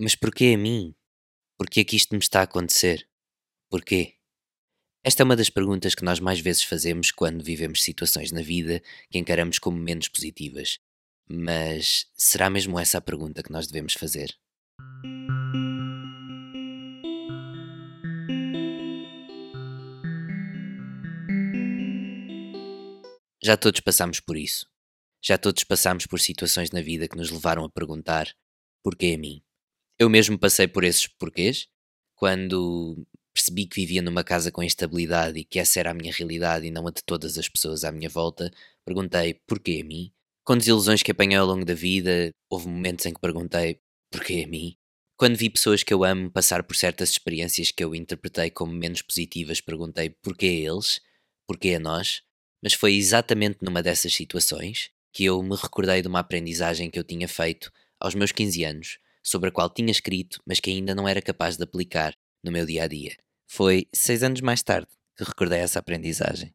Mas porquê a mim? Porquê que isto me está a acontecer? Porquê? Esta é uma das perguntas que nós mais vezes fazemos quando vivemos situações na vida que encaramos como menos positivas. Mas será mesmo essa a pergunta que nós devemos fazer? Já todos passamos por isso. Já todos passamos por situações na vida que nos levaram a perguntar: porquê a mim? Eu mesmo passei por esses porquês quando percebi que vivia numa casa com instabilidade e que essa era a minha realidade e não a de todas as pessoas à minha volta. Perguntei: porquê a mim? Com desilusões que apanhei ao longo da vida, houve momentos em que perguntei: porquê a mim? Quando vi pessoas que eu amo passar por certas experiências que eu interpretei como menos positivas, perguntei porquê a eles, porquê a nós, mas foi exatamente numa dessas situações que eu me recordei de uma aprendizagem que eu tinha feito aos meus 15 anos, sobre a qual tinha escrito, mas que ainda não era capaz de aplicar no meu dia a dia. Foi seis anos mais tarde que recordei essa aprendizagem.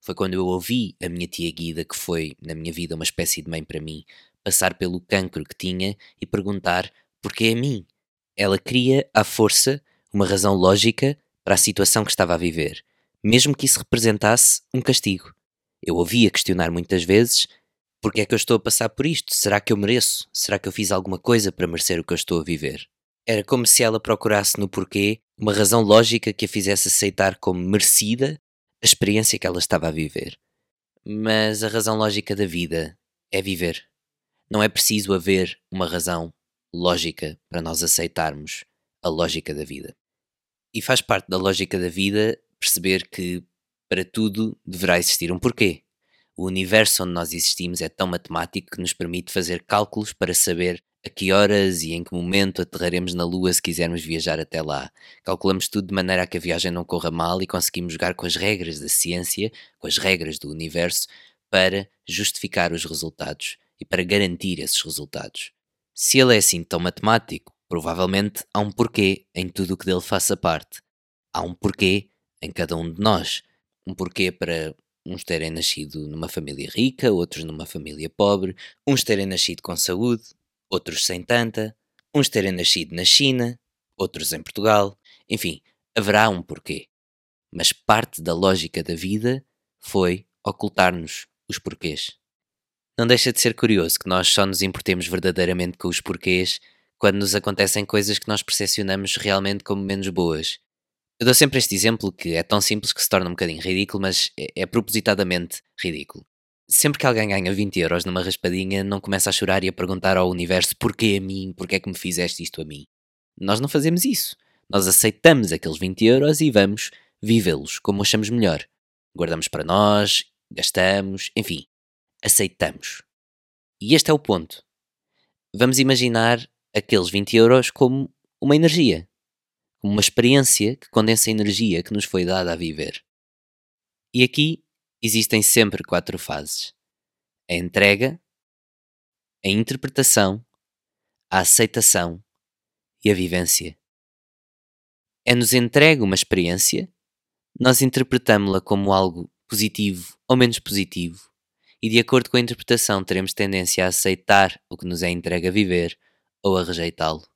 Foi quando eu ouvi a minha tia Guida, que foi na minha vida uma espécie de mãe para mim, passar pelo cancro que tinha e perguntar porquê a mim. Ela queria, à força, uma razão lógica para a situação que estava a viver, mesmo que isso representasse um castigo. Eu ouvia questionar muitas vezes porque é que eu estou a passar por isto? Será que eu mereço? Será que eu fiz alguma coisa para merecer o que eu estou a viver? Era como se ela procurasse no porquê uma razão lógica que a fizesse aceitar como merecida a experiência que ela estava a viver. Mas a razão lógica da vida é viver. Não é preciso haver uma razão lógica para nós aceitarmos a lógica da vida. E faz parte da lógica da vida perceber que para tudo deverá existir um porquê. O universo onde nós existimos é tão matemático que nos permite fazer cálculos para saber a que horas e em que momento aterraremos na Lua se quisermos viajar até lá. Calculamos tudo de maneira a que a viagem não corra mal e conseguimos jogar com as regras da ciência, com as regras do universo, para justificar os resultados e para garantir esses resultados. Se ele é assim tão matemático, provavelmente há um porquê em tudo o que dele faça parte. Há um porquê em cada um de nós. Um porquê para uns terem nascido numa família rica, outros numa família pobre, uns terem nascido com saúde, outros sem tanta, uns terem nascido na China, outros em Portugal. Enfim, haverá um porquê. Mas parte da lógica da vida foi ocultar-nos os porquês. Não deixa de ser curioso que nós só nos importemos verdadeiramente com os porquês quando nos acontecem coisas que nós percepcionamos realmente como menos boas eu dou sempre este exemplo que é tão simples que se torna um bocadinho ridículo, mas é, é propositadamente ridículo. Sempre que alguém ganha 20 euros numa raspadinha, não começa a chorar e a perguntar ao universo porquê a mim, porquê é que me fizeste isto a mim. Nós não fazemos isso. Nós aceitamos aqueles 20 euros e vamos vivê-los como achamos melhor. Guardamos para nós, gastamos, enfim, aceitamos. E este é o ponto. Vamos imaginar aqueles 20 euros como uma energia, uma experiência que condensa a energia que nos foi dada a viver. E aqui existem sempre quatro fases: a entrega, a interpretação, a aceitação e a vivência. É-nos entregue uma experiência, nós interpretamos-la como algo positivo ou menos positivo, e de acordo com a interpretação teremos tendência a aceitar o que nos é entregue a viver ou a rejeitá-lo.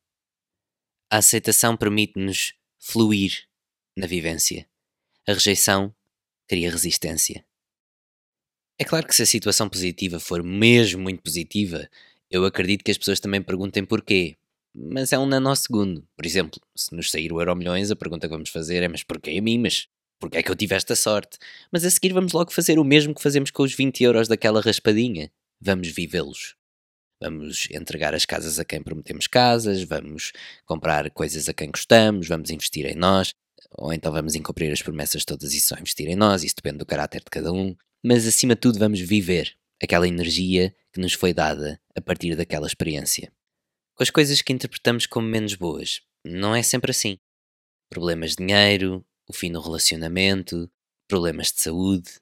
A aceitação permite-nos fluir na vivência. A rejeição cria resistência. É claro que se a situação positiva for mesmo muito positiva, eu acredito que as pessoas também perguntem porquê. Mas é um nanosegundo. Por exemplo, se nos sair o Euro Milhões, a pergunta que vamos fazer é: mas porquê a mim? Mas porquê é que eu tive esta sorte? Mas a seguir vamos logo fazer o mesmo que fazemos com os 20 euros daquela raspadinha. Vamos vivê-los. Vamos entregar as casas a quem prometemos casas, vamos comprar coisas a quem gostamos, vamos investir em nós, ou então vamos incumprir as promessas todas e só investir em nós, isso depende do caráter de cada um. Mas acima de tudo, vamos viver aquela energia que nos foi dada a partir daquela experiência. Com as coisas que interpretamos como menos boas, não é sempre assim. Problemas de dinheiro, o fim do relacionamento, problemas de saúde,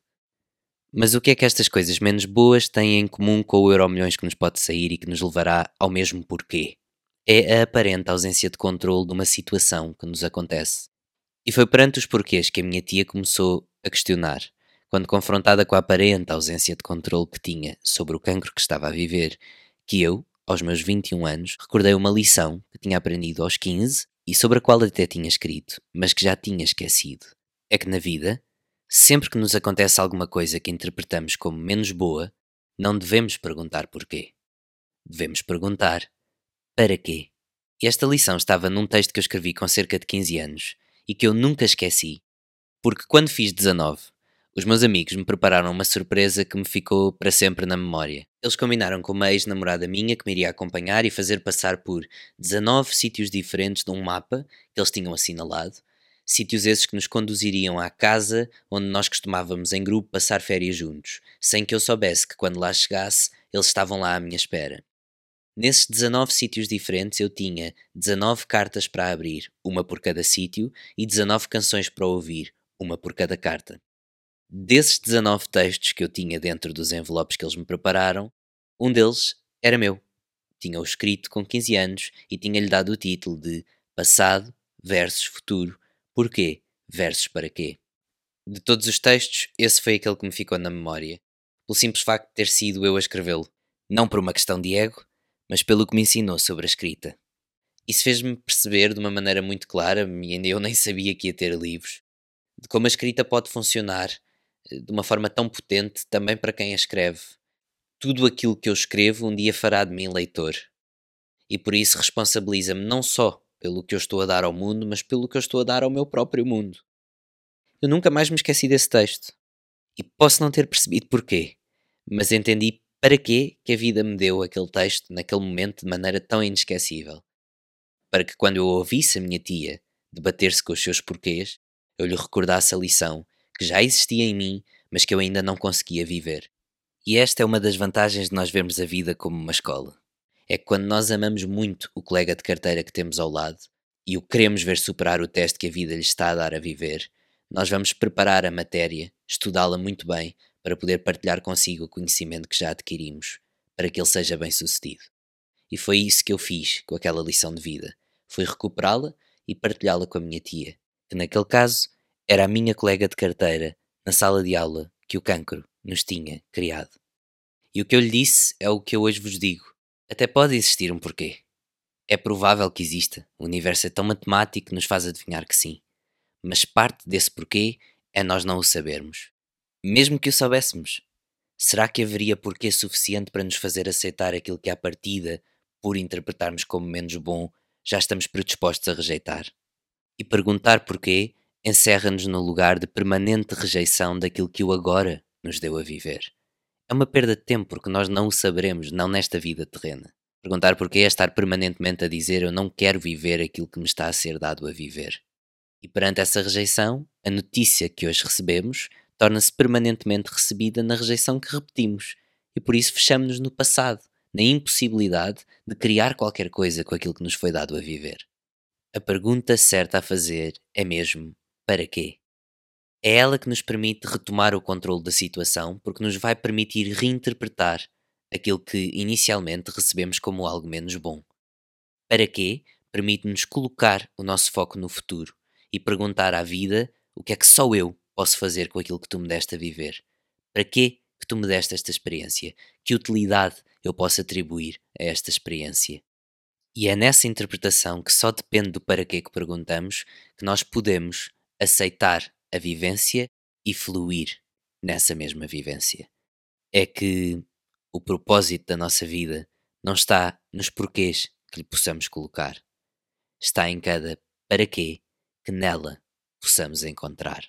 mas o que é que estas coisas menos boas têm em comum com o euro milhões que nos pode sair e que nos levará ao mesmo porquê? É a aparente ausência de controle de uma situação que nos acontece. E foi perante os porquês que a minha tia começou a questionar, quando confrontada com a aparente ausência de controle que tinha sobre o cancro que estava a viver, que eu, aos meus 21 anos, recordei uma lição que tinha aprendido aos 15 e sobre a qual até tinha escrito, mas que já tinha esquecido. É que na vida, sempre que nos acontece alguma coisa que interpretamos como menos boa, não devemos perguntar porquê. Devemos perguntar para quê. E esta lição estava num texto que eu escrevi com cerca de 15 anos e que eu nunca esqueci, porque quando fiz 19, os meus amigos me prepararam uma surpresa que me ficou para sempre na memória. Eles combinaram com uma ex-namorada minha que me iria acompanhar e fazer passar por 19 sítios diferentes de um mapa que eles tinham assinalado, sítios esses que nos conduziriam à casa onde nós costumávamos em grupo passar férias juntos, sem que eu soubesse que quando lá chegasse eles estavam lá à minha espera. Nesses 19 sítios diferentes eu tinha 19 cartas para abrir, uma por cada sítio, e 19 canções para ouvir, uma por cada carta. Desses 19 textos que eu tinha dentro dos envelopes que eles me prepararam, um deles era meu. Tinha-o escrito com 15 anos e tinha-lhe dado o título de Passado versus Futuro. Porquê versus para quê? De todos os textos, esse foi aquele que me ficou na memória, pelo simples facto de ter sido eu a escrevê-lo. Não por uma questão de ego, mas pelo que me ensinou sobre a escrita. Isso fez-me perceber de uma maneira muito clara, e ainda eu nem sabia que ia ter livros, de como a escrita pode funcionar de uma forma tão potente também para quem a escreve. Tudo aquilo que eu escrevo um dia fará de mim leitor. E por isso responsabiliza-me não só pelo que eu estou a dar ao mundo, mas pelo que eu estou a dar ao meu próprio mundo. Eu nunca mais me esqueci desse texto. E posso não ter percebido porquê, mas entendi para quê que a vida me deu aquele texto naquele momento de maneira tão inesquecível. Para que quando eu ouvisse a minha tia debater-se com os seus porquês, eu lhe recordasse a lição que já existia em mim, mas que eu ainda não conseguia viver. E esta é uma das vantagens de nós vermos a vida como uma escola. É que quando nós amamos muito o colega de carteira que temos ao lado e o queremos ver superar o teste que a vida lhe está a dar a viver, nós vamos preparar a matéria, estudá-la muito bem, para poder partilhar consigo o conhecimento que já adquirimos, para que ele seja bem sucedido. E foi isso que eu fiz com aquela lição de vida. Foi recuperá-la e partilhá-la com a minha tia, que naquele caso era a minha colega de carteira, na sala de aula, que o cancro nos tinha criado. E o que eu lhe disse é o que eu hoje vos digo. Até pode existir um porquê. É provável que exista. O universo é tão matemático que nos faz adivinhar que sim. Mas parte desse porquê é nós não o sabermos. Mesmo que o soubéssemos, será que haveria porquê suficiente para nos fazer aceitar aquilo que à partida, por interpretarmos como menos bom, já estamos predispostos a rejeitar? E perguntar porquê encerra-nos no lugar de permanente rejeição daquilo que o agora nos deu a viver. É uma perda de tempo porque nós não o saberemos, não nesta vida terrena. Perguntar porquê é estar permanentemente a dizer eu não quero viver aquilo que me está a ser dado a viver. E perante essa rejeição, a notícia que hoje recebemos torna-se permanentemente recebida na rejeição que repetimos, e por isso fechamos-nos no passado, na impossibilidade de criar qualquer coisa com aquilo que nos foi dado a viver. A pergunta certa a fazer é mesmo para quê? É ela que nos permite retomar o controle da situação, porque nos vai permitir reinterpretar aquilo que inicialmente recebemos como algo menos bom. Para quê? Permite-nos colocar o nosso foco no futuro e perguntar à vida o que é que só eu posso fazer com aquilo que tu me deste a viver. Para quê que tu me deste esta experiência? Que utilidade eu posso atribuir a esta experiência? E é nessa interpretação que só depende do para quê que perguntamos que nós podemos aceitar a vivência e fluir nessa mesma vivência. É que o propósito da nossa vida não está nos porquês que lhe possamos colocar, está em cada para quê que nela possamos encontrar.